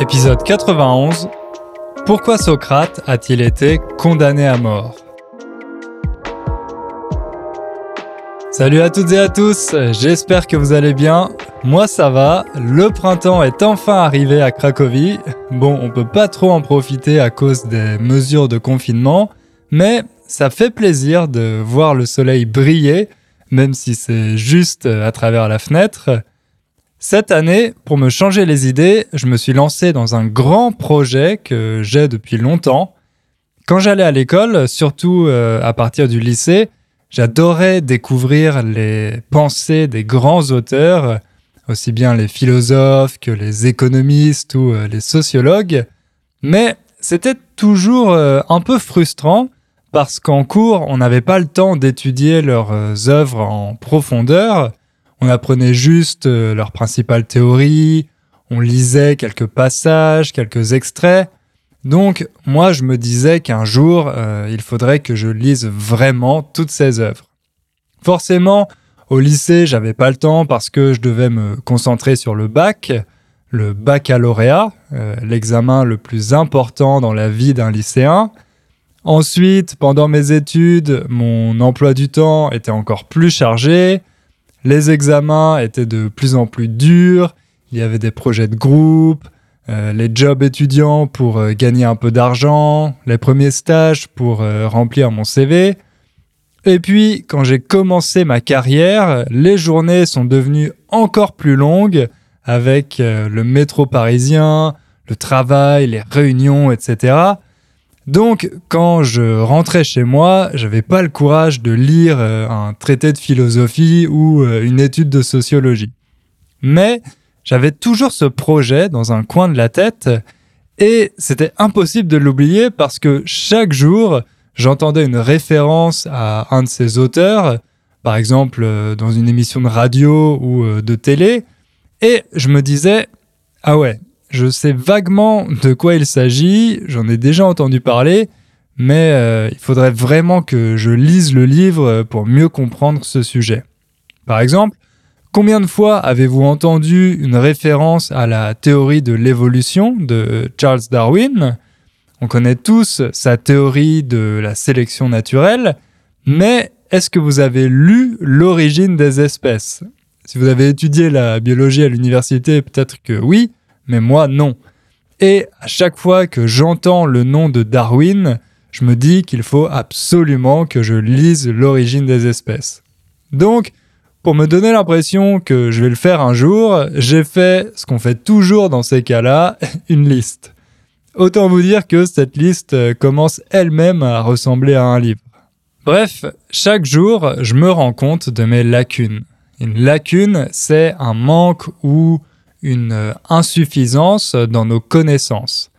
Épisode 91 Pourquoi Socrate a-t-il été condamné à mort? Salut à toutes et à tous, j'espère que vous allez bien. Moi ça va, le printemps est enfin arrivé à Cracovie. Bon, on peut pas trop en profiter à cause des mesures de confinement, mais ça fait plaisir de voir le soleil briller, même si c'est juste à travers la fenêtre. Cette année, pour me changer les idées, je me suis lancé dans un grand projet que j'ai depuis longtemps. Quand j'allais à l'école, surtout euh, à partir du lycée, j'adorais découvrir les pensées des grands auteurs, aussi bien les philosophes que les économistes ou euh, les sociologues. Mais c'était toujours euh, un peu frustrant parce qu'en cours, on n'avait pas le temps d'étudier leurs œuvres en profondeur on apprenait juste euh, leurs principales théories, on lisait quelques passages, quelques extraits. Donc moi je me disais qu'un jour euh, il faudrait que je lise vraiment toutes ces œuvres. Forcément, au lycée j'avais pas le temps parce que je devais me concentrer sur le bac, le baccalauréat, euh, l'examen le plus important dans la vie d'un lycéen. Ensuite, pendant mes études, mon emploi du temps était encore plus chargé. Les examens étaient de plus en plus durs, il y avait des projets de groupe, euh, les jobs étudiants pour euh, gagner un peu d'argent, les premiers stages pour euh, remplir mon CV. Et puis, quand j'ai commencé ma carrière, les journées sont devenues encore plus longues avec le métro parisien, le travail, les réunions, etc. Donc, quand je rentrais chez moi, j'avais pas le courage de lire euh, un traité de philosophie ou euh, une étude de sociologie. Mais j'avais toujours ce projet dans un coin de la tête et c'était impossible de l'oublier parce que chaque jour, j'entendais une référence à un de ces auteurs, par exemple euh, dans une émission de radio ou de télé, et je me disais, ah ouais, je sais vaguement de quoi il s'agit, j'en ai déjà entendu parler, mais euh, il faudrait vraiment que je lise le livre pour mieux comprendre ce sujet. Par exemple, combien de fois avez-vous entendu une référence à la théorie de l'évolution de Charles Darwin? On connaît tous sa théorie de la sélection naturelle, mais est-ce que vous avez lu L'origine des espèces? Si vous avez étudié la biologie à l'université, peut-être que oui, mais moi non. Et à chaque fois que j'entends le nom de Darwin, je me dis qu'il faut absolument que je lise l'origine des espèces. Donc, pour me donner l'impression que je vais le faire un jour, j'ai fait ce qu'on fait toujours dans ces cas-là, une liste. Autant vous dire que cette liste commence elle-même à ressembler à un livre. Bref, chaque jour, je me rends compte de mes lacunes. Une lacune, c'est un manque ou une euh, insuffisance dans nos connaissances.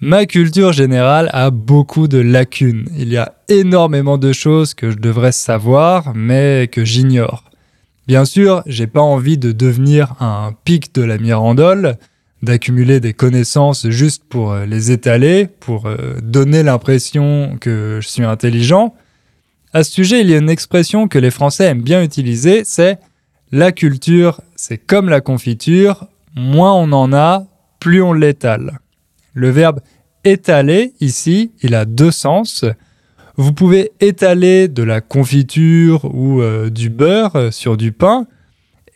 Ma culture générale a beaucoup de lacunes. Il y a énormément de choses que je devrais savoir, mais que j'ignore. Bien sûr, j'ai pas envie de devenir un pic de la mirandole, d'accumuler des connaissances juste pour euh, les étaler, pour euh, donner l'impression que je suis intelligent. À ce sujet, il y a une expression que les Français aiment bien utiliser, c'est la culture, c'est comme la confiture, moins on en a, plus on l'étale. Le verbe étaler, ici, il a deux sens. Vous pouvez étaler de la confiture ou euh, du beurre sur du pain.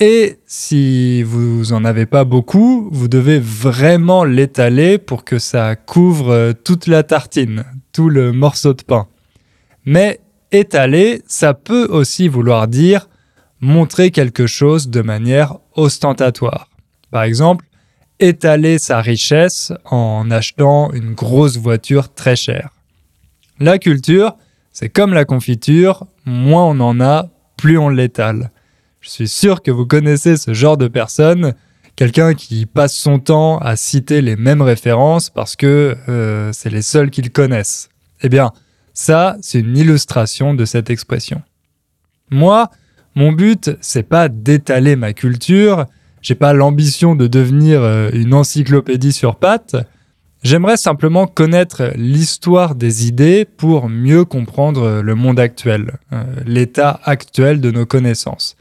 Et si vous en avez pas beaucoup, vous devez vraiment l'étaler pour que ça couvre euh, toute la tartine, tout le morceau de pain. Mais étaler, ça peut aussi vouloir dire montrer quelque chose de manière ostentatoire. Par exemple, étaler sa richesse en achetant une grosse voiture très chère. La culture, c'est comme la confiture, moins on en a, plus on l'étale. Je suis sûr que vous connaissez ce genre de personne, quelqu'un qui passe son temps à citer les mêmes références parce que euh, c'est les seuls qu'ils connaissent. Eh bien, ça, c'est une illustration de cette expression. Moi, mon but, c'est pas d'étaler ma culture, j'ai pas l'ambition de devenir euh, une encyclopédie sur pattes. J'aimerais simplement connaître l'histoire des idées pour mieux comprendre le monde actuel, euh, l'état actuel de nos connaissances.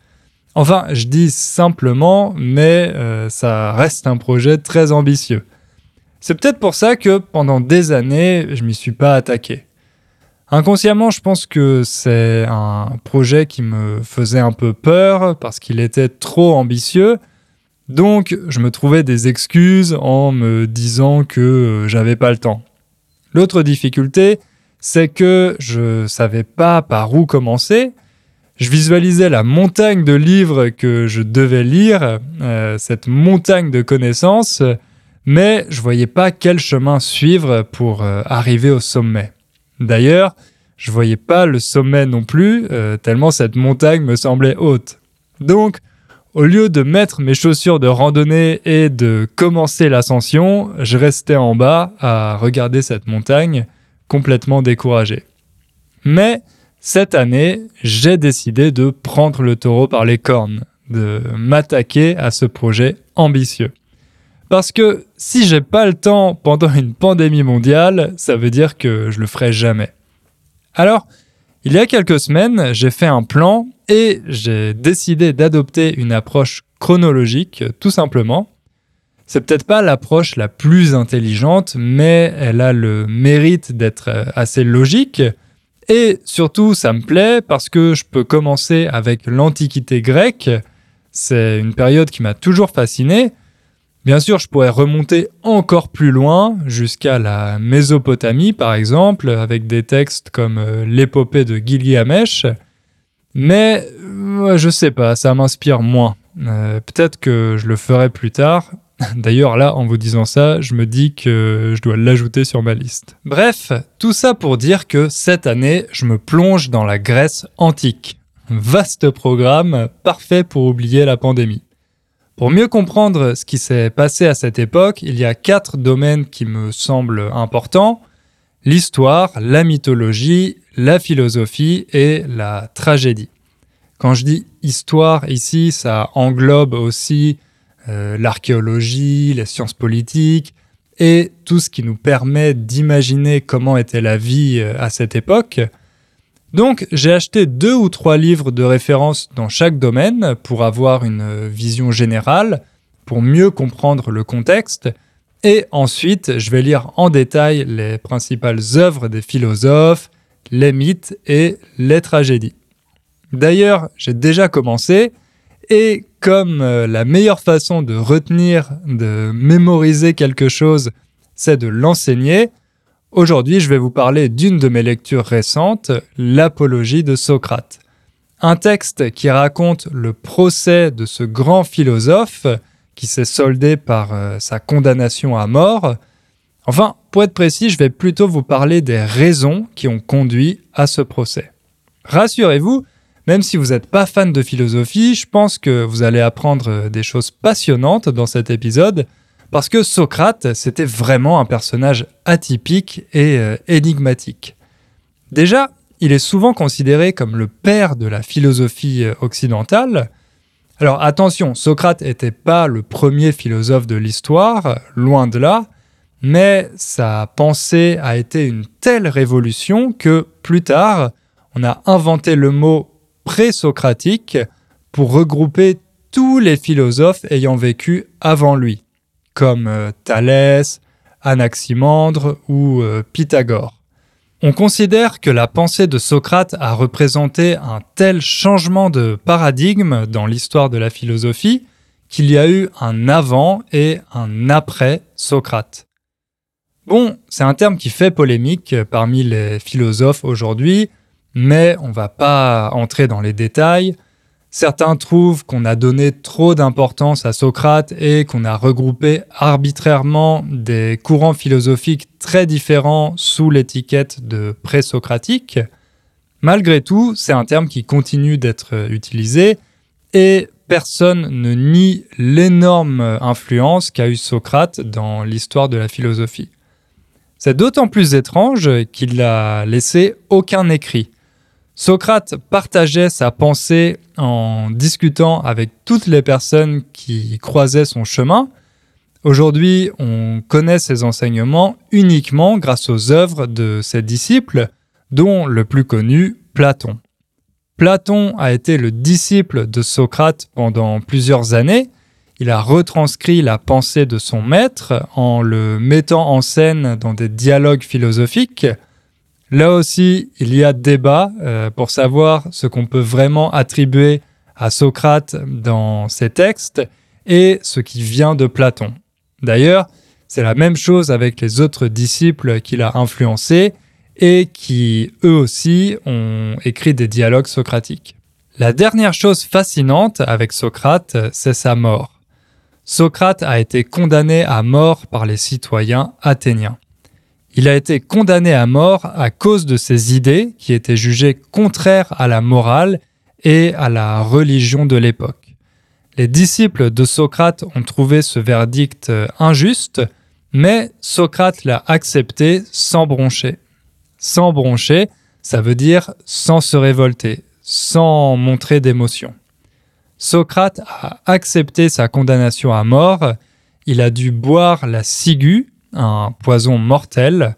Enfin, je dis simplement, mais euh, ça reste un projet très ambitieux. C'est peut-être pour ça que pendant des années, je m'y suis pas attaqué. Inconsciemment, je pense que c'est un projet qui me faisait un peu peur parce qu'il était trop ambitieux. Donc, je me trouvais des excuses en me disant que j'avais pas le temps. L'autre difficulté, c'est que je savais pas par où commencer. Je visualisais la montagne de livres que je devais lire, euh, cette montagne de connaissances, mais je voyais pas quel chemin suivre pour euh, arriver au sommet. D'ailleurs, je voyais pas le sommet non plus, euh, tellement cette montagne me semblait haute. Donc, au lieu de mettre mes chaussures de randonnée et de commencer l'ascension, je restais en bas à regarder cette montagne, complètement découragé. Mais cette année, j'ai décidé de prendre le taureau par les cornes, de m'attaquer à ce projet ambitieux. Parce que si j'ai pas le temps pendant une pandémie mondiale, ça veut dire que je le ferai jamais. Alors, il y a quelques semaines, j'ai fait un plan et j'ai décidé d'adopter une approche chronologique, tout simplement. C'est peut-être pas l'approche la plus intelligente, mais elle a le mérite d'être assez logique. Et surtout, ça me plaît parce que je peux commencer avec l'Antiquité grecque. C'est une période qui m'a toujours fasciné. Bien sûr, je pourrais remonter encore plus loin, jusqu'à la Mésopotamie par exemple, avec des textes comme euh, l'épopée de Gilgamesh, mais je sais pas, ça m'inspire moins. Euh, peut-être que je le ferai plus tard. D'ailleurs, là, en vous disant ça, je me dis que je dois l'ajouter sur ma liste. Bref, tout ça pour dire que cette année, je me plonge dans la Grèce antique. Vaste programme, parfait pour oublier la pandémie. Pour mieux comprendre ce qui s'est passé à cette époque, il y a quatre domaines qui me semblent importants. L'histoire, la mythologie, la philosophie et la tragédie. Quand je dis histoire ici, ça englobe aussi euh, l'archéologie, les sciences politiques et tout ce qui nous permet d'imaginer comment était la vie euh, à cette époque. Donc j'ai acheté deux ou trois livres de référence dans chaque domaine pour avoir une vision générale, pour mieux comprendre le contexte, et ensuite je vais lire en détail les principales œuvres des philosophes, les mythes et les tragédies. D'ailleurs, j'ai déjà commencé, et comme euh, la meilleure façon de retenir, de mémoriser quelque chose, c'est de l'enseigner, Aujourd'hui, je vais vous parler d'une de mes lectures récentes, l'Apologie de Socrate. Un texte qui raconte le procès de ce grand philosophe qui s'est soldé par euh, sa condamnation à mort. Enfin, pour être précis, je vais plutôt vous parler des raisons qui ont conduit à ce procès. Rassurez-vous, même si vous n'êtes pas fan de philosophie, je pense que vous allez apprendre des choses passionnantes dans cet épisode parce que Socrate, c'était vraiment un personnage atypique et euh, énigmatique. Déjà, il est souvent considéré comme le père de la philosophie euh, occidentale. Alors attention, Socrate n'était pas le premier philosophe de l'histoire, loin de là, mais sa pensée a été une telle révolution que plus tard, on a inventé le mot pré-socratique pour regrouper tous les philosophes ayant vécu avant lui comme euh, Thalès, Anaximandre ou euh, Pythagore. On considère que la pensée de Socrate a représenté un tel changement de paradigme dans l'histoire de la philosophie qu'il y a eu un avant et un après Socrate. Bon, c'est un terme qui fait polémique parmi les philosophes aujourd'hui, mais on va pas entrer dans les détails. Certains trouvent qu'on a donné trop d'importance à Socrate et qu'on a regroupé arbitrairement des courants philosophiques très différents sous l'étiquette de présocratique. Malgré tout, c'est un terme qui continue d'être utilisé et personne ne nie l'énorme influence qu'a eu Socrate dans l'histoire de la philosophie. C'est d'autant plus étrange qu'il n'a laissé aucun écrit. Socrate partageait sa pensée en discutant avec toutes les personnes qui croisaient son chemin. Aujourd'hui, on connaît ses enseignements uniquement grâce aux œuvres de ses disciples, dont le plus connu, Platon. Platon a été le disciple de Socrate pendant plusieurs années. il a retranscrit la pensée de son maître en le mettant en scène dans des dialogues philosophiques. Là aussi, il y a débat euh, pour savoir ce qu'on peut vraiment attribuer à Socrate dans ses textes et ce qui vient de Platon. D'ailleurs, c'est la même chose avec les autres disciples qu'il a influencés et qui, eux aussi, ont écrit des dialogues socratiques. La dernière chose fascinante avec Socrate, c'est sa mort. Socrate a été condamné à mort par les citoyens athéniens. Il a été condamné à mort à cause de ses idées qui étaient jugées contraires à la morale et à la religion de l'époque. Les disciples de Socrate ont trouvé ce verdict injuste, mais Socrate l'a accepté sans broncher. Sans broncher, ça veut dire sans se révolter, sans montrer d'émotion. Socrate a accepté sa condamnation à mort, il a dû boire la ciguë, un poison mortel.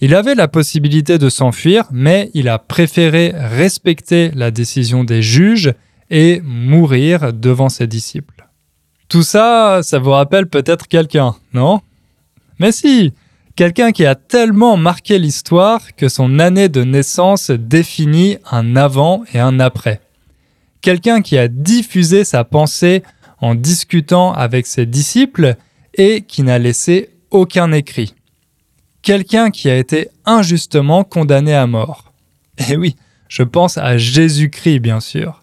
Il avait la possibilité de s'enfuir, mais il a préféré respecter la décision des juges et mourir devant ses disciples. Tout ça, ça vous rappelle peut-être quelqu'un, non? Mais si, quelqu'un qui a tellement marqué l'histoire que son année de naissance définit un avant et un après quelqu'un qui a diffusé sa pensée en discutant avec ses disciples et qui n'a laissé aucun écrit. Quelqu'un qui a été injustement condamné à mort. Et oui, je pense à Jésus-Christ, bien sûr.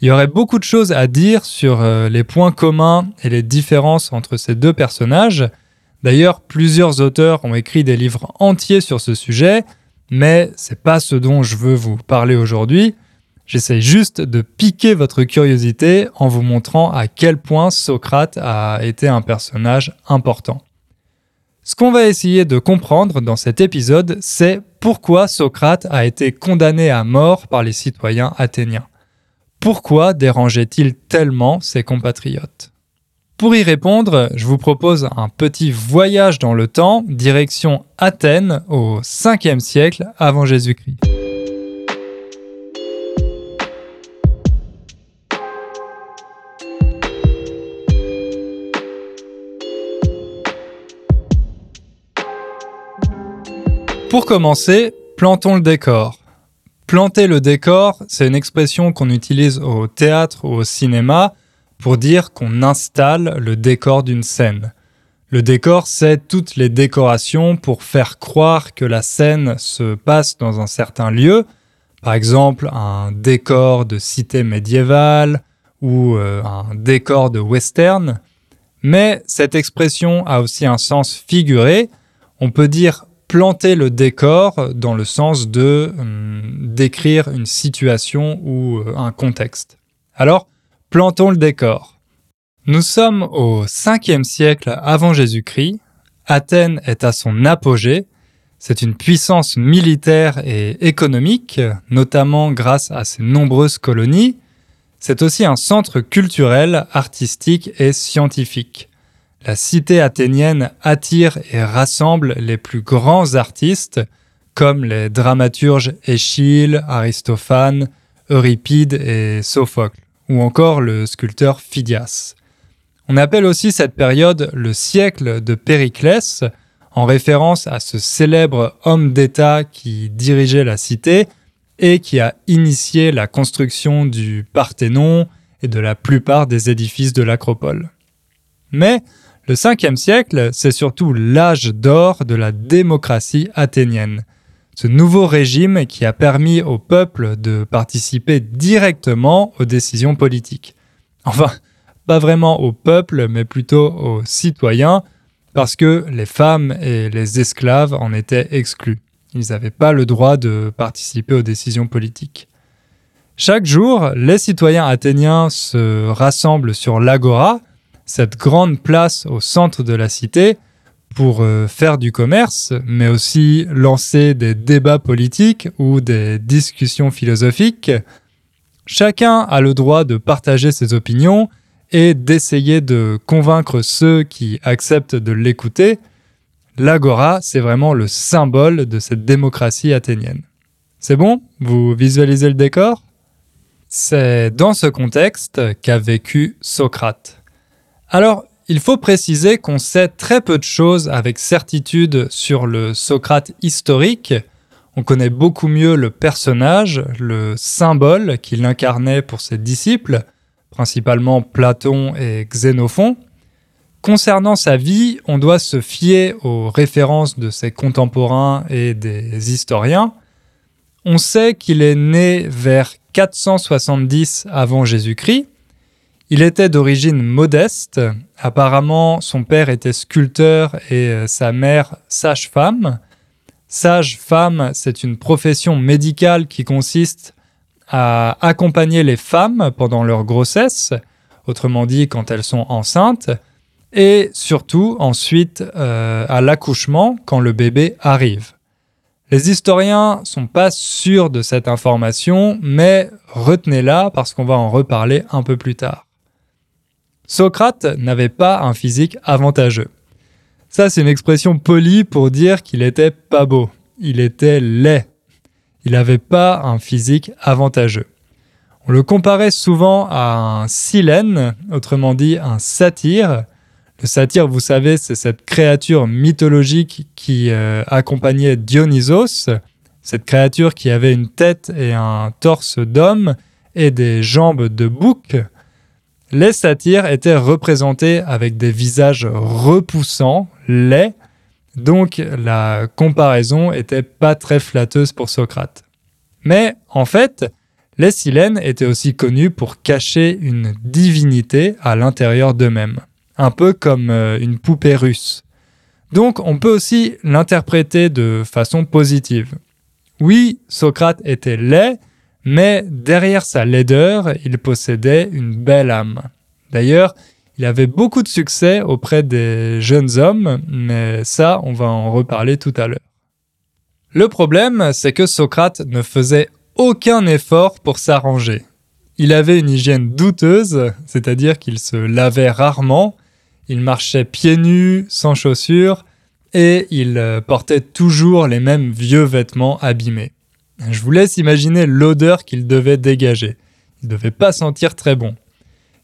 Il y aurait beaucoup de choses à dire sur euh, les points communs et les différences entre ces deux personnages. D'ailleurs, plusieurs auteurs ont écrit des livres entiers sur ce sujet, mais c'est pas ce dont je veux vous parler aujourd'hui. J'essaie juste de piquer votre curiosité en vous montrant à quel point Socrate a été un personnage important. Ce qu'on va essayer de comprendre dans cet épisode, c'est pourquoi Socrate a été condamné à mort par les citoyens athéniens. Pourquoi dérangeait-il tellement ses compatriotes? Pour y répondre, je vous propose un petit voyage dans le temps, direction Athènes au 5e siècle avant Jésus-Christ. Pour commencer, plantons le décor. Planter le décor, c'est une expression qu'on utilise au théâtre ou au cinéma pour dire qu'on installe le décor d'une scène. Le décor, c'est toutes les décorations pour faire croire que la scène se passe dans un certain lieu, par exemple un décor de cité médiévale ou euh, un décor de western. Mais cette expression a aussi un sens figuré. On peut dire planter le décor dans le sens de hum, décrire une situation ou euh, un contexte. Alors, plantons le décor. Nous sommes au 5e siècle avant Jésus-Christ. Athènes est à son apogée. C'est une puissance militaire et économique, notamment grâce à ses nombreuses colonies. C'est aussi un centre culturel, artistique et scientifique. La cité athénienne attire et rassemble les plus grands artistes comme les dramaturges Échille, Aristophane, Euripide et Sophocle, ou encore le sculpteur Phidias. On appelle aussi cette période le siècle de Périclès, en référence à ce célèbre homme d'État qui dirigeait la cité et qui a initié la construction du Parthénon et de la plupart des édifices de l'acropole. Mais le 5e siècle, c'est surtout l'âge d'or de la démocratie athénienne. Ce nouveau régime qui a permis au peuple de participer directement aux décisions politiques. Enfin, pas vraiment au peuple, mais plutôt aux citoyens, parce que les femmes et les esclaves en étaient exclus. Ils n'avaient pas le droit de participer aux décisions politiques. Chaque jour, les citoyens athéniens se rassemblent sur l'agora, cette grande place au centre de la cité pour euh, faire du commerce, mais aussi lancer des débats politiques ou des discussions philosophiques. Chacun a le droit de partager ses opinions et d'essayer de convaincre ceux qui acceptent de l'écouter. L'agora, c'est vraiment le symbole de cette démocratie athénienne. C'est bon? Vous visualisez le décor? C'est dans ce contexte qu'a vécu Socrate. Alors, il faut préciser qu'on sait très peu de choses avec certitude sur le Socrate historique. On connaît beaucoup mieux le personnage, le symbole qu'il incarnait pour ses disciples, principalement Platon et Xénophon. Concernant sa vie, on doit se fier aux références de ses contemporains et des historiens. On sait qu'il est né vers 470 avant Jésus-Christ. Il était d'origine modeste. Apparemment, son père était sculpteur et euh, sa mère sage-femme. Sage-femme, c'est une profession médicale qui consiste à accompagner les femmes pendant leur grossesse, autrement dit quand elles sont enceintes, et surtout ensuite euh, à l'accouchement quand le bébé arrive. Les historiens sont pas sûrs de cette information, mais retenez-la parce qu'on va en reparler un peu plus tard. Socrate n'avait pas un physique avantageux. Ça, c'est une expression polie pour dire qu'il était pas beau. Il était laid. Il n'avait pas un physique avantageux. On le comparait souvent à un silène, autrement dit un satyre, le satyre, vous savez, c'est cette créature mythologique qui euh, accompagnait Dionysos, cette créature qui avait une tête et un torse d'homme et des jambes de bouc. Les satyres étaient représentés avec des visages repoussants, laids, donc la comparaison était pas très flatteuse pour Socrate. Mais en fait, les Silènes étaient aussi connus pour cacher une divinité à l'intérieur d'eux-mêmes un peu comme euh, une poupée russe. Donc on peut aussi l'interpréter de façon positive. Oui, Socrate était laid, mais derrière sa laideur, il possédait une belle âme. D'ailleurs, il avait beaucoup de succès auprès des jeunes hommes, mais ça, on va en reparler tout à l'heure. Le problème, c'est que Socrate ne faisait aucun effort pour s'arranger. Il avait une hygiène douteuse, c'est-à-dire qu'il se lavait rarement, il marchait pieds nus, sans chaussures, et il euh, portait toujours les mêmes vieux vêtements abîmés. Je vous laisse imaginer l'odeur qu'il devait dégager. Il ne devait pas sentir très bon.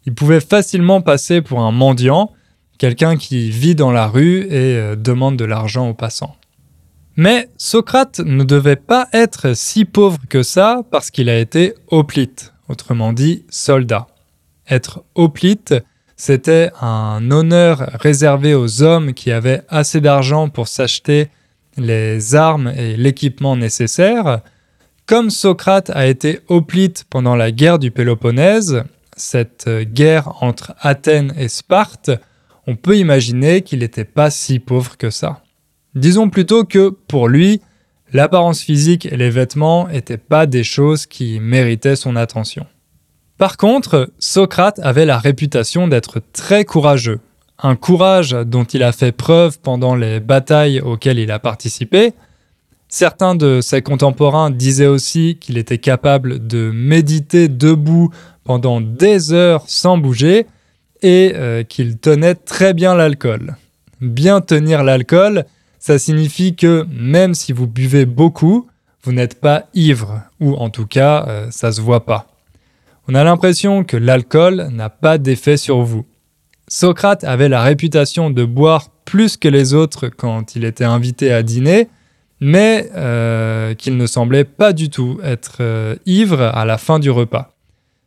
Il pouvait facilement passer pour un mendiant, quelqu'un qui vit dans la rue et euh, demande de l'argent aux passants. Mais Socrate ne devait pas être si pauvre que ça parce qu'il a été hoplite, autrement dit soldat. Être hoplite, c'était un honneur réservé aux hommes qui avaient assez d'argent pour s'acheter les armes et l'équipement nécessaires. Comme Socrate a été hoplite pendant la guerre du Péloponnèse, cette guerre entre Athènes et Sparte, on peut imaginer qu'il n'était pas si pauvre que ça. Disons plutôt que, pour lui, l'apparence physique et les vêtements n'étaient pas des choses qui méritaient son attention. Par contre, Socrate avait la réputation d'être très courageux, un courage dont il a fait preuve pendant les batailles auxquelles il a participé. Certains de ses contemporains disaient aussi qu'il était capable de méditer debout pendant des heures sans bouger et euh, qu'il tenait très bien l'alcool. Bien tenir l'alcool, ça signifie que même si vous buvez beaucoup, vous n'êtes pas ivre, ou en tout cas, euh, ça se voit pas on a l'impression que l'alcool n'a pas d'effet sur vous. Socrate avait la réputation de boire plus que les autres quand il était invité à dîner, mais euh, qu'il ne semblait pas du tout être euh, ivre à la fin du repas.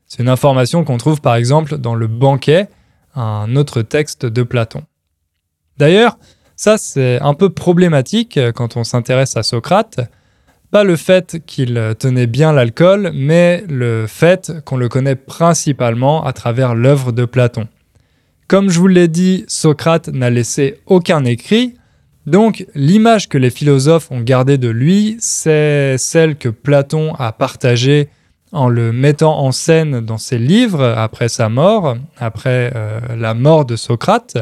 C'est une information qu'on trouve par exemple dans le banquet, un autre texte de Platon. D'ailleurs, ça c'est un peu problématique quand on s'intéresse à Socrate, pas le fait qu'il tenait bien l'alcool, mais le fait qu'on le connaît principalement à travers l'œuvre de Platon. Comme je vous l'ai dit, Socrate n'a laissé aucun écrit, donc l'image que les philosophes ont gardée de lui, c'est celle que Platon a partagée en le mettant en scène dans ses livres après sa mort, après euh, la mort de Socrate.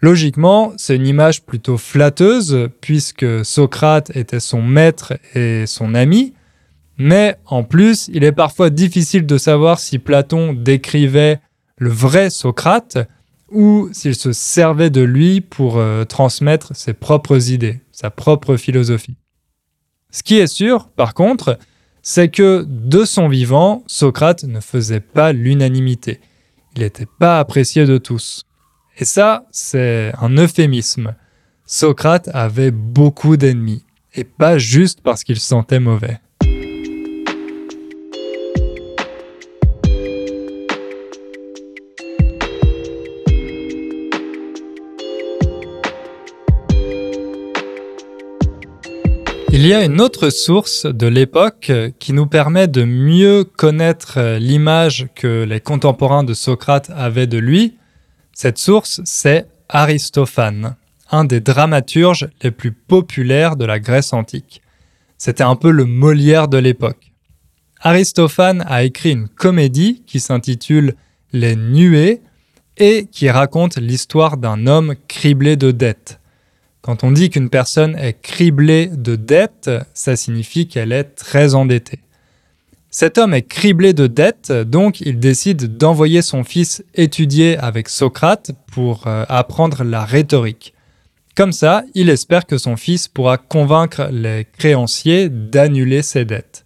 Logiquement, c'est une image plutôt flatteuse, puisque Socrate était son maître et son ami, mais en plus, il est parfois difficile de savoir si Platon décrivait le vrai Socrate ou s'il se servait de lui pour euh, transmettre ses propres idées, sa propre philosophie. Ce qui est sûr, par contre, c'est que de son vivant, Socrate ne faisait pas l'unanimité. Il n'était pas apprécié de tous. Et ça, c'est un euphémisme. Socrate avait beaucoup d'ennemis, et pas juste parce qu'il se sentait mauvais. Il y a une autre source de l'époque qui nous permet de mieux connaître l'image que les contemporains de Socrate avaient de lui. Cette source, c'est Aristophane, un des dramaturges les plus populaires de la Grèce antique. C'était un peu le Molière de l'époque. Aristophane a écrit une comédie qui s'intitule Les Nuées et qui raconte l'histoire d'un homme criblé de dettes. Quand on dit qu'une personne est criblée de dettes, ça signifie qu'elle est très endettée. Cet homme est criblé de dettes, donc il décide d'envoyer son fils étudier avec Socrate pour euh, apprendre la rhétorique. Comme ça, il espère que son fils pourra convaincre les créanciers d'annuler ses dettes.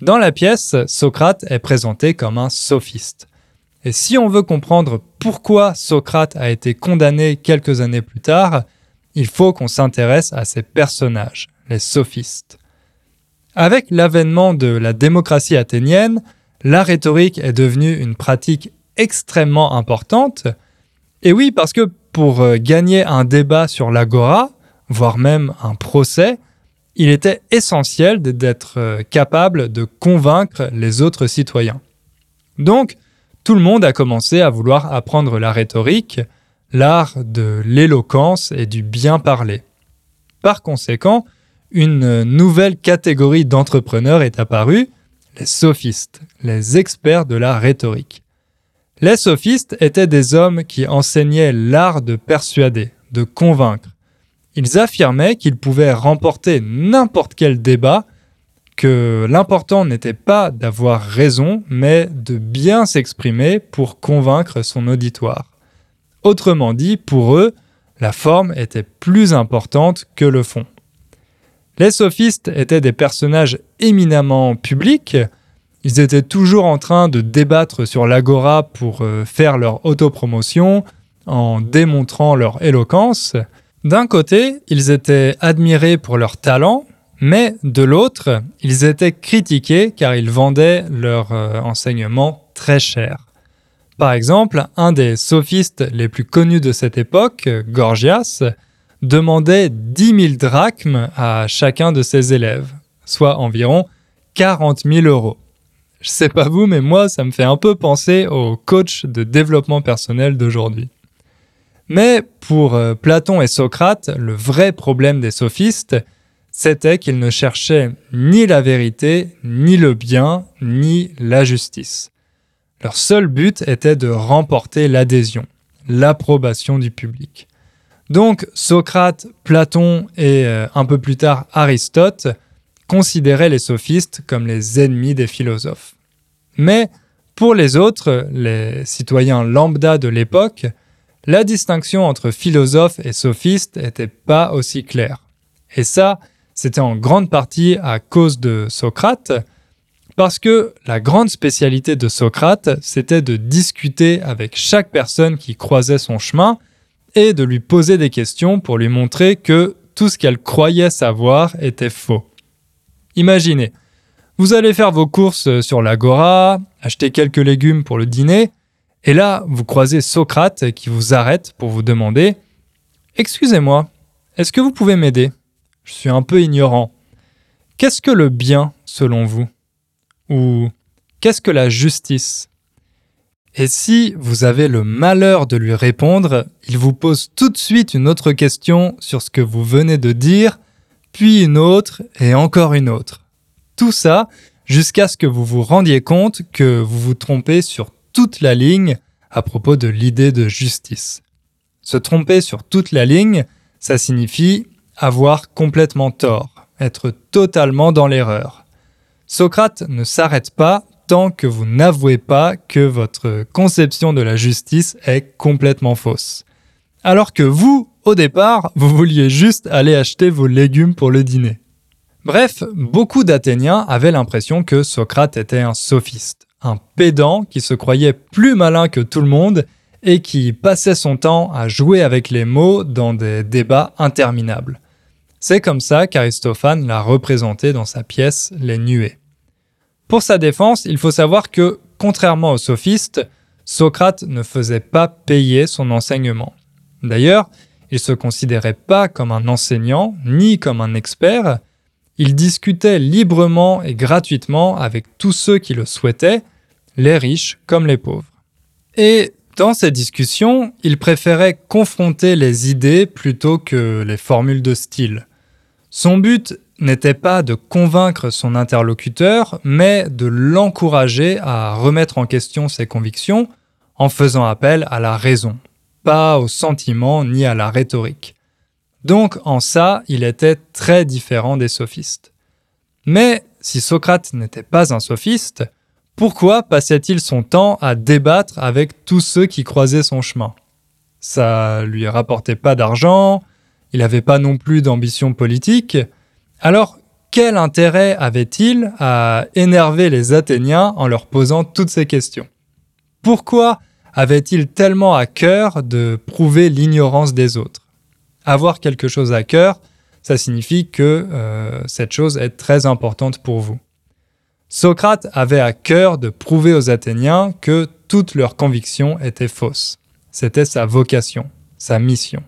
Dans la pièce, Socrate est présenté comme un sophiste. Et si on veut comprendre pourquoi Socrate a été condamné quelques années plus tard, il faut qu'on s'intéresse à ces personnages, les sophistes. Avec l'avènement de la démocratie athénienne, la rhétorique est devenue une pratique extrêmement importante. Et oui, parce que pour euh, gagner un débat sur l'agora, voire même un procès, il était essentiel d'être euh, capable de convaincre les autres citoyens. Donc, tout le monde a commencé à vouloir apprendre la rhétorique, l'art de l'éloquence et du bien parler. Par conséquent, une nouvelle catégorie d'entrepreneurs est apparue, les sophistes, les experts de la rhétorique. Les sophistes étaient des hommes qui enseignaient l'art de persuader, de convaincre. Ils affirmaient qu'ils pouvaient remporter n'importe quel débat, que l'important n'était pas d'avoir raison, mais de bien s'exprimer pour convaincre son auditoire. Autrement dit, pour eux, la forme était plus importante que le fond. Les sophistes étaient des personnages éminemment publics, ils étaient toujours en train de débattre sur l'agora pour euh, faire leur autopromotion, en démontrant leur éloquence. D'un côté, ils étaient admirés pour leur talent, mais de l'autre, ils étaient critiqués car ils vendaient leur euh, enseignement très cher. Par exemple, un des sophistes les plus connus de cette époque, Gorgias, demandait 10 000 drachmes à chacun de ses élèves, soit environ 40 000 euros. Je sais pas vous, mais moi, ça me fait un peu penser au coach de développement personnel d'aujourd'hui. Mais pour euh, Platon et Socrate, le vrai problème des sophistes, c'était qu'ils ne cherchaient ni la vérité, ni le bien, ni la justice. Leur seul but était de remporter l'adhésion, l'approbation du public. Donc Socrate, Platon et euh, un peu plus tard Aristote considéraient les sophistes comme les ennemis des philosophes. Mais pour les autres, les citoyens lambda de l'époque, la distinction entre philosophe et sophiste n'était pas aussi claire. Et ça, c'était en grande partie à cause de Socrate, parce que la grande spécialité de Socrate, c'était de discuter avec chaque personne qui croisait son chemin et de lui poser des questions pour lui montrer que tout ce qu'elle croyait savoir était faux. Imaginez, vous allez faire vos courses sur l'agora, acheter quelques légumes pour le dîner, et là, vous croisez Socrate qui vous arrête pour vous demander Excusez-moi, est-ce que vous pouvez m'aider? Je suis un peu ignorant. Qu'est-ce que le bien selon vous? Ou qu'est-ce que la justice? Et si vous avez le malheur de lui répondre, il vous pose tout de suite une autre question sur ce que vous venez de dire, puis une autre et encore une autre. Tout ça jusqu'à ce que vous vous rendiez compte que vous vous trompez sur toute la ligne à propos de l'idée de justice. Se tromper sur toute la ligne, ça signifie avoir complètement tort, être totalement dans l'erreur. Socrate ne s'arrête pas tant que vous n'avouez pas que votre conception de la justice est complètement fausse. Alors que vous, au départ, vous vouliez juste aller acheter vos légumes pour le dîner. Bref, beaucoup d'Athéniens avaient l'impression que Socrate était un sophiste, un pédant qui se croyait plus malin que tout le monde et qui passait son temps à jouer avec les mots dans des débats interminables. C'est comme ça qu'Aristophane l'a représenté dans sa pièce Les Nuées. Pour sa défense, il faut savoir que, contrairement aux sophistes, Socrate ne faisait pas payer son enseignement. D'ailleurs, il se considérait pas comme un enseignant ni comme un expert, il discutait librement et gratuitement avec tous ceux qui le souhaitaient, les riches comme les pauvres. Et dans ces discussions, il préférait confronter les idées plutôt que les formules de style. Son but n'était pas de convaincre son interlocuteur, mais de l'encourager à remettre en question ses convictions en faisant appel à la raison, pas au sentiment ni à la rhétorique. Donc en ça, il était très différent des sophistes. Mais si Socrate n'était pas un sophiste, pourquoi passait-il son temps à débattre avec tous ceux qui croisaient son chemin? Ça lui rapportait pas d'argent, il n'avait pas non plus d'ambition politique, alors quel intérêt avait-il à énerver les Athéniens en leur posant toutes ces questions? Pourquoi avait-il tellement à cœur de prouver l'ignorance des autres? Avoir quelque chose à cœur, ça signifie que euh, cette chose est très importante pour vous. Socrate avait à cœur de prouver aux Athéniens que toutes leurs convictions étaient fausses. C'était sa vocation, sa mission.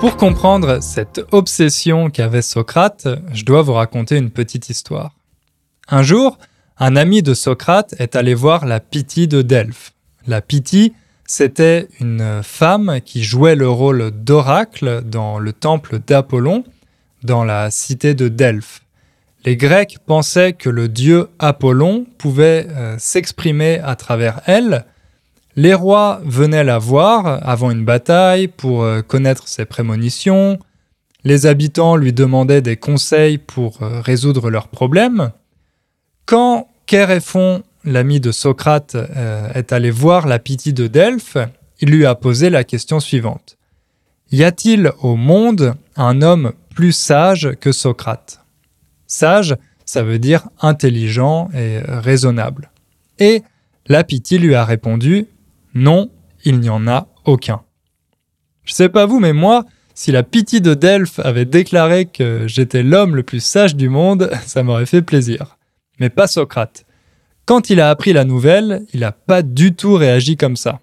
Pour comprendre cette obsession qu'avait Socrate, je dois vous raconter une petite histoire. Un jour, un ami de Socrate est allé voir la Pythie de Delphes. La Pythie, c'était une femme qui jouait le rôle d'oracle dans le temple d'Apollon, dans la cité de Delphes. Les Grecs pensaient que le dieu Apollon pouvait euh, s'exprimer à travers elle, les rois venaient la voir avant une bataille pour euh, connaître ses prémonitions. Les habitants lui demandaient des conseils pour euh, résoudre leurs problèmes. Quand Kéréphon, l'ami de Socrate, euh, est allé voir la pitié de Delphes, il lui a posé la question suivante. Y a-t-il au monde un homme plus sage que Socrate? Sage, ça veut dire intelligent et raisonnable. Et la pitié lui a répondu non, il n'y en a aucun. Je sais pas vous, mais moi, si la pitié de Delphes avait déclaré que j'étais l'homme le plus sage du monde, ça m'aurait fait plaisir. Mais pas Socrate. Quand il a appris la nouvelle, il n'a pas du tout réagi comme ça.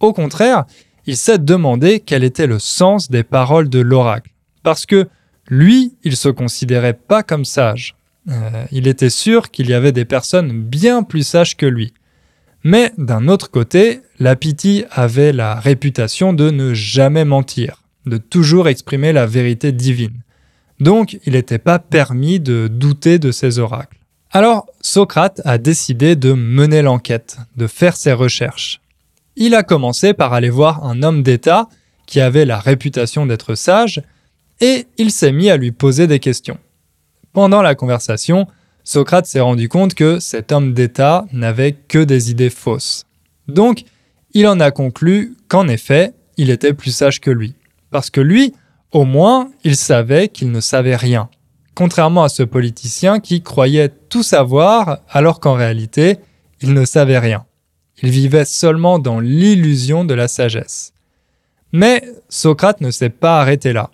Au contraire, il s'est demandé quel était le sens des paroles de l'oracle. Parce que lui, il se considérait pas comme sage. Euh, il était sûr qu'il y avait des personnes bien plus sages que lui. Mais d'un autre côté, la Piti avait la réputation de ne jamais mentir, de toujours exprimer la vérité divine. Donc il n'était pas permis de douter de ses oracles. Alors Socrate a décidé de mener l'enquête, de faire ses recherches. Il a commencé par aller voir un homme d'État qui avait la réputation d'être sage, et il s'est mis à lui poser des questions. Pendant la conversation, Socrate s'est rendu compte que cet homme d'État n'avait que des idées fausses. Donc, il en a conclu qu'en effet, il était plus sage que lui. Parce que lui, au moins, il savait qu'il ne savait rien. Contrairement à ce politicien qui croyait tout savoir alors qu'en réalité, il ne savait rien. Il vivait seulement dans l'illusion de la sagesse. Mais Socrate ne s'est pas arrêté là.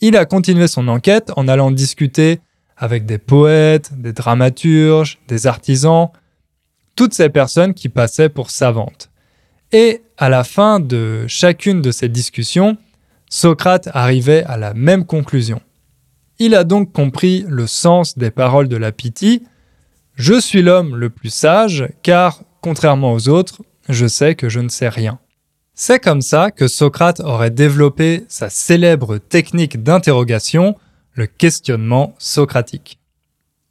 Il a continué son enquête en allant discuter avec des poètes, des dramaturges, des artisans, toutes ces personnes qui passaient pour savantes. Et à la fin de chacune de ces discussions, Socrate arrivait à la même conclusion. Il a donc compris le sens des paroles de la Pythie. Je suis l'homme le plus sage, car, contrairement aux autres, je sais que je ne sais rien. C'est comme ça que Socrate aurait développé sa célèbre technique d'interrogation le questionnement socratique.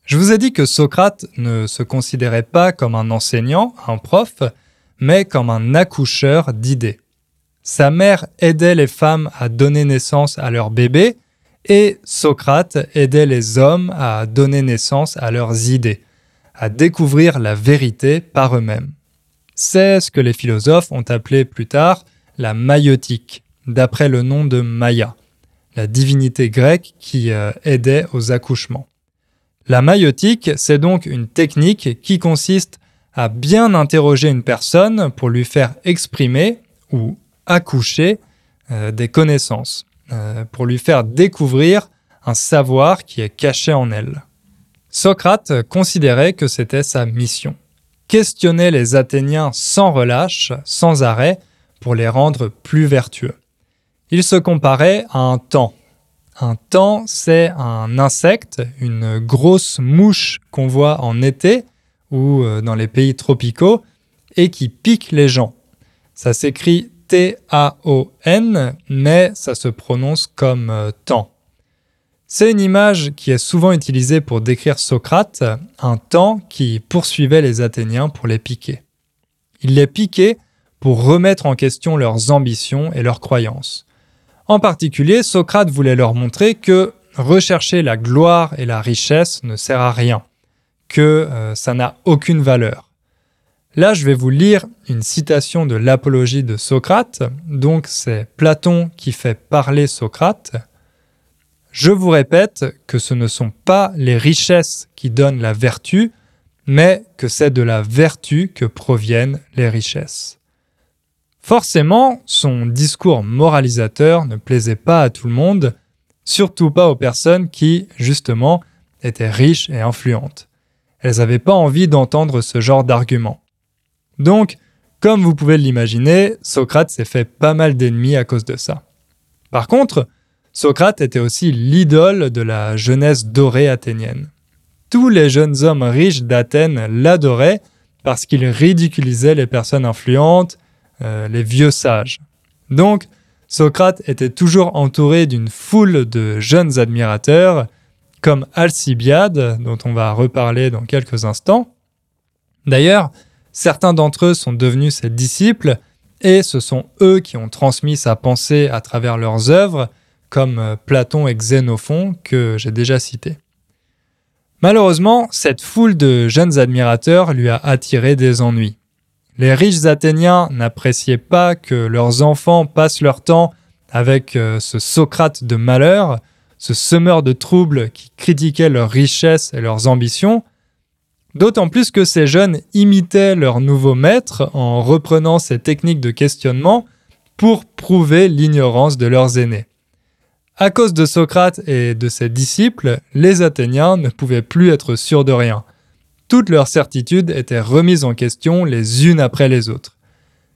Je vous ai dit que Socrate ne se considérait pas comme un enseignant, un prof, mais comme un accoucheur d'idées. Sa mère aidait les femmes à donner naissance à leurs bébés et Socrate aidait les hommes à donner naissance à leurs idées, à découvrir la vérité par eux-mêmes. C'est ce que les philosophes ont appelé plus tard la maïotique, d'après le nom de Maya, la divinité grecque qui euh, aidait aux accouchements. La maïotique, c'est donc une technique qui consiste à bien interroger une personne pour lui faire exprimer ou accoucher euh, des connaissances, euh, pour lui faire découvrir un savoir qui est caché en elle. Socrate considérait que c'était sa mission. Questionner les Athéniens sans relâche, sans arrêt, pour les rendre plus vertueux. Il se comparait à un temps. Un temps, c'est un insecte, une grosse mouche qu'on voit en été ou euh, dans les pays tropicaux et qui pique les gens. Ça s'écrit T-A-O-N, mais ça se prononce comme euh, temps. C'est une image qui est souvent utilisée pour décrire Socrate, un temps qui poursuivait les Athéniens pour les piquer. Il les piquait pour remettre en question leurs ambitions et leurs croyances. En particulier, Socrate voulait leur montrer que rechercher la gloire et la richesse ne sert à rien, que euh, ça n'a aucune valeur. Là, je vais vous lire une citation de l'Apologie de Socrate, donc c'est Platon qui fait parler Socrate. Je vous répète que ce ne sont pas les richesses qui donnent la vertu, mais que c'est de la vertu que proviennent les richesses. Forcément, son discours moralisateur ne plaisait pas à tout le monde, surtout pas aux personnes qui, justement, étaient riches et influentes. Elles n'avaient pas envie d'entendre ce genre d'argument. Donc, comme vous pouvez l'imaginer, Socrate s'est fait pas mal d'ennemis à cause de ça. Par contre, Socrate était aussi l'idole de la jeunesse dorée athénienne. Tous les jeunes hommes riches d'Athènes l'adoraient parce qu'il ridiculisait les personnes influentes, euh, les vieux sages. Donc, Socrate était toujours entouré d'une foule de jeunes admirateurs, comme Alcibiade, dont on va reparler dans quelques instants. D'ailleurs, certains d'entre eux sont devenus ses disciples, et ce sont eux qui ont transmis sa pensée à travers leurs œuvres, comme euh, Platon et Xénophon que j'ai déjà cités. Malheureusement, cette foule de jeunes admirateurs lui a attiré des ennuis. Les riches Athéniens n'appréciaient pas que leurs enfants passent leur temps avec euh, ce Socrate de malheur, ce semeur de troubles qui critiquait leurs richesses et leurs ambitions, d'autant plus que ces jeunes imitaient leur nouveau maître en reprenant ces techniques de questionnement pour prouver l'ignorance de leurs aînés. À cause de Socrate et de ses disciples, les Athéniens ne pouvaient plus être sûrs de rien toutes leurs certitudes étaient remises en question les unes après les autres.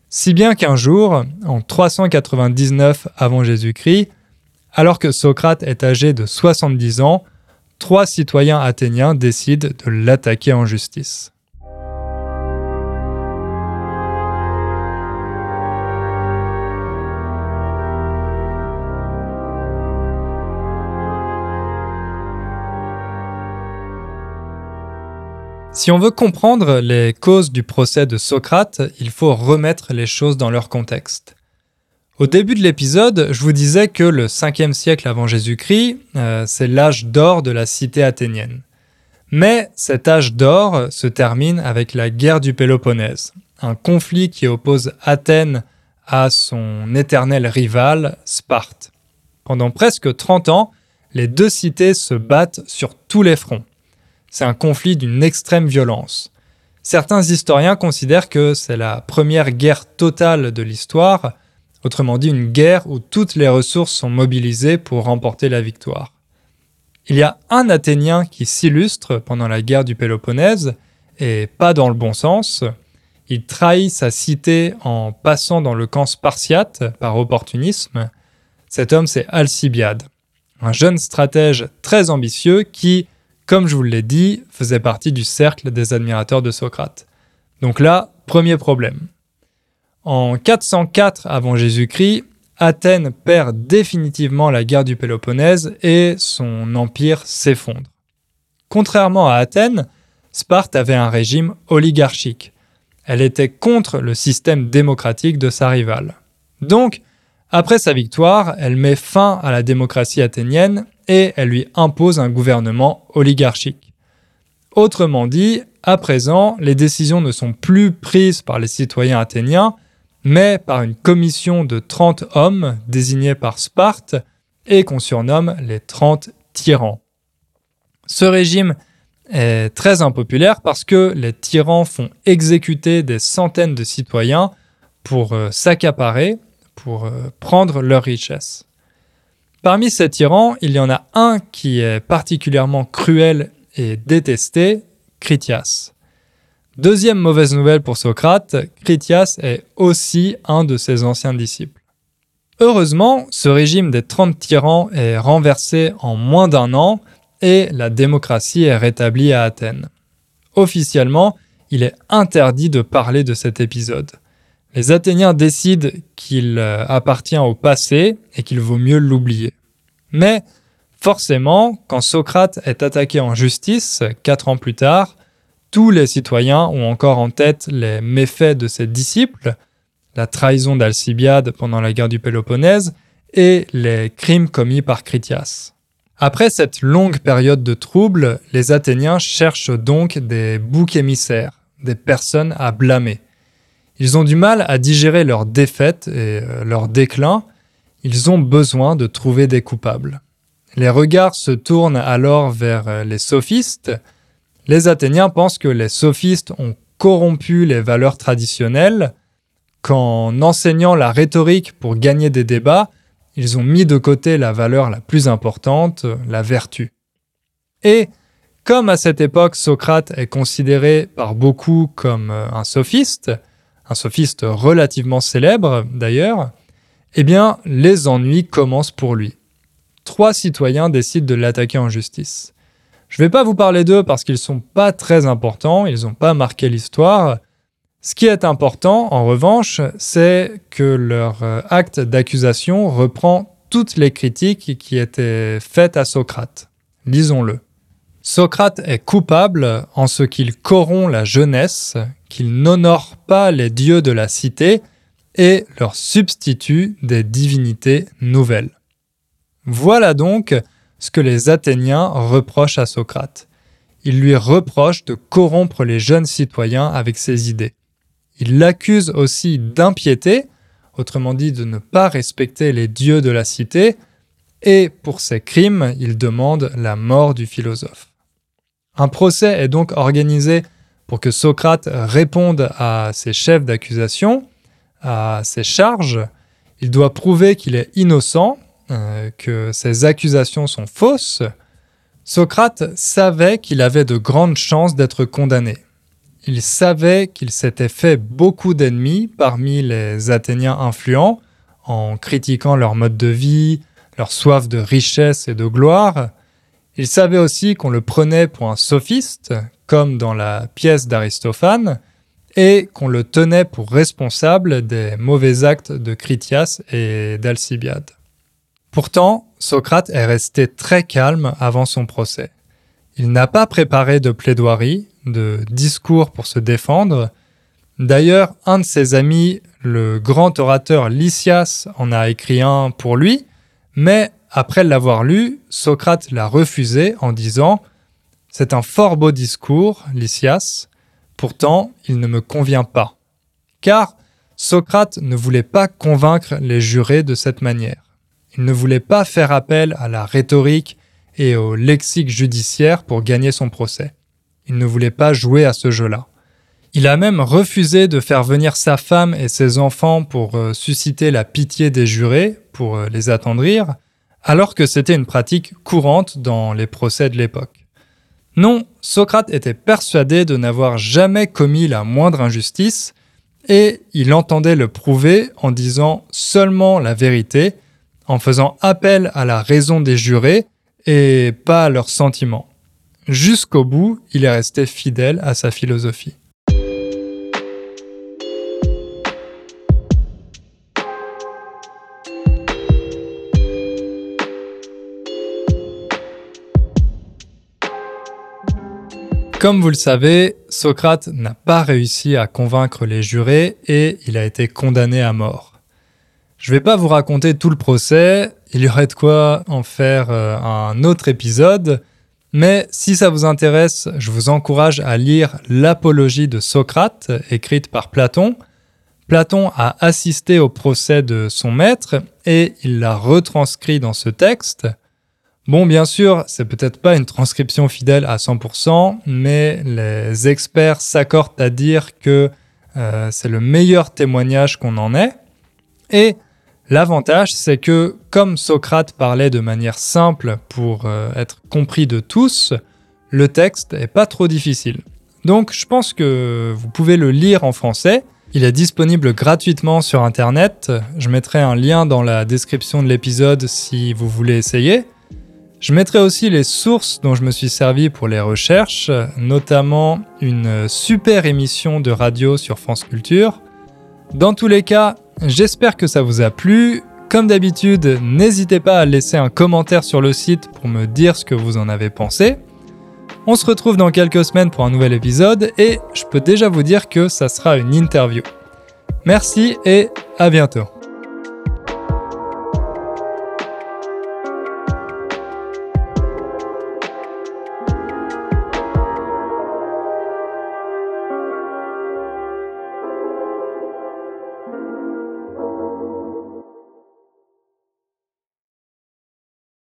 Si bien qu'un jour, en 399 avant Jésus-Christ, alors que Socrate est âgé de 70 ans, trois citoyens athéniens décident de l'attaquer en justice. Si on veut comprendre les causes du procès de Socrate, il faut remettre les choses dans leur contexte. Au début de l'épisode, je vous disais que le 5e siècle avant Jésus-Christ, euh, c'est l'âge d'or de la cité athénienne. Mais cet âge d'or se termine avec la guerre du Péloponnèse, un conflit qui oppose Athènes à son éternel rival, Sparte. Pendant presque 30 ans, les deux cités se battent sur tous les fronts. C'est un conflit d'une extrême violence. Certains historiens considèrent que c'est la première guerre totale de l'histoire, autrement dit une guerre où toutes les ressources sont mobilisées pour remporter la victoire. Il y a un Athénien qui s'illustre pendant la guerre du Péloponnèse, et pas dans le bon sens. Il trahit sa cité en passant dans le camp spartiate par opportunisme. Cet homme, c'est Alcibiade, un jeune stratège très ambitieux qui, comme je vous l'ai dit, faisait partie du cercle des admirateurs de Socrate. Donc là, premier problème. En 404 avant Jésus-Christ, Athènes perd définitivement la guerre du Péloponnèse et son empire s'effondre. Contrairement à Athènes, Sparte avait un régime oligarchique. Elle était contre le système démocratique de sa rivale. Donc, après sa victoire, elle met fin à la démocratie athénienne et elle lui impose un gouvernement oligarchique. Autrement dit, à présent, les décisions ne sont plus prises par les citoyens athéniens, mais par une commission de 30 hommes désignés par Sparte et qu'on surnomme les 30 tyrans. Ce régime est très impopulaire parce que les tyrans font exécuter des centaines de citoyens pour euh, s'accaparer, pour euh, prendre leurs richesses. Parmi ces tyrans, il y en a un qui est particulièrement cruel et détesté, Critias. Deuxième mauvaise nouvelle pour Socrate, Critias est aussi un de ses anciens disciples. Heureusement, ce régime des 30 tyrans est renversé en moins d'un an et la démocratie est rétablie à Athènes. Officiellement, il est interdit de parler de cet épisode. Les Athéniens décident qu'il euh, appartient au passé et qu'il vaut mieux l'oublier. Mais forcément, quand Socrate est attaqué en justice, quatre ans plus tard, tous les citoyens ont encore en tête les méfaits de ses disciples, la trahison d'Alcibiade pendant la guerre du Péloponnèse et les crimes commis par Critias. Après cette longue période de troubles, les Athéniens cherchent donc des boucs émissaires, des personnes à blâmer. Ils ont du mal à digérer leur défaite et euh, leur déclin. Ils ont besoin de trouver des coupables. Les regards se tournent alors vers euh, les sophistes. Les Athéniens pensent que les sophistes ont corrompu les valeurs traditionnelles, qu'en enseignant la rhétorique pour gagner des débats, ils ont mis de côté la valeur la plus importante, la vertu. Et comme à cette époque Socrate est considéré par beaucoup comme euh, un sophiste, un sophiste relativement célèbre d'ailleurs, eh bien, les ennuis commencent pour lui. Trois citoyens décident de l'attaquer en justice. Je ne vais pas vous parler d'eux parce qu'ils ne sont pas très importants, ils n'ont pas marqué l'histoire. Ce qui est important, en revanche, c'est que leur euh, acte d'accusation reprend toutes les critiques qui étaient faites à Socrate. Lisons-le. Socrate est coupable en ce qu'il corrompt la jeunesse, qu'il n'honore pas les dieux de la cité et leur substitue des divinités nouvelles. Voilà donc ce que les Athéniens reprochent à Socrate. Ils lui reprochent de corrompre les jeunes citoyens avec ses idées. Ils l'accusent aussi d'impiété, autrement dit de ne pas respecter les dieux de la cité, et pour ces crimes, ils demandent la mort du philosophe. Un procès est donc organisé pour que Socrate réponde à ses chefs d'accusation, à ses charges. Il doit prouver qu'il est innocent, euh, que ses accusations sont fausses. Socrate savait qu'il avait de grandes chances d'être condamné. Il savait qu'il s'était fait beaucoup d'ennemis parmi les Athéniens influents en critiquant leur mode de vie, leur soif de richesse et de gloire. Il savait aussi qu'on le prenait pour un sophiste, comme dans la pièce d'Aristophane, et qu'on le tenait pour responsable des mauvais actes de Critias et d'Alcibiade. Pourtant, Socrate est resté très calme avant son procès. Il n'a pas préparé de plaidoirie, de discours pour se défendre. D'ailleurs, un de ses amis, le grand orateur Lysias, en a écrit un pour lui, mais après l'avoir lu, Socrate l'a refusé en disant c'est un fort beau discours, Lysias, pourtant il ne me convient pas. Car Socrate ne voulait pas convaincre les jurés de cette manière. Il ne voulait pas faire appel à la rhétorique et au lexique judiciaire pour gagner son procès. Il ne voulait pas jouer à ce jeu-là. Il a même refusé de faire venir sa femme et ses enfants pour euh, susciter la pitié des jurés, pour euh, les attendrir, alors que c'était une pratique courante dans les procès de l'époque. Non, Socrate était persuadé de n'avoir jamais commis la moindre injustice, et il entendait le prouver en disant seulement la vérité, en faisant appel à la raison des jurés et pas à leurs sentiments. Jusqu'au bout, il est resté fidèle à sa philosophie. Comme vous le savez, Socrate n'a pas réussi à convaincre les jurés et il a été condamné à mort. Je ne vais pas vous raconter tout le procès, il y aurait de quoi en faire euh, un autre épisode, mais si ça vous intéresse, je vous encourage à lire l'Apologie de Socrate, écrite par Platon. Platon a assisté au procès de son maître et il l'a retranscrit dans ce texte. Bon, bien sûr, c'est peut-être pas une transcription fidèle à 100%, mais les experts s'accordent à dire que euh, c'est le meilleur témoignage qu'on en ait. Et l'avantage, c'est que comme Socrate parlait de manière simple pour euh, être compris de tous, le texte est pas trop difficile. Donc je pense que vous pouvez le lire en français. Il est disponible gratuitement sur Internet. Je mettrai un lien dans la description de l'épisode si vous voulez essayer. Je mettrai aussi les sources dont je me suis servi pour les recherches, notamment une super émission de radio sur France Culture. Dans tous les cas, j'espère que ça vous a plu. Comme d'habitude, n'hésitez pas à laisser un commentaire sur le site pour me dire ce que vous en avez pensé. On se retrouve dans quelques semaines pour un nouvel épisode et je peux déjà vous dire que ça sera une interview. Merci et à bientôt.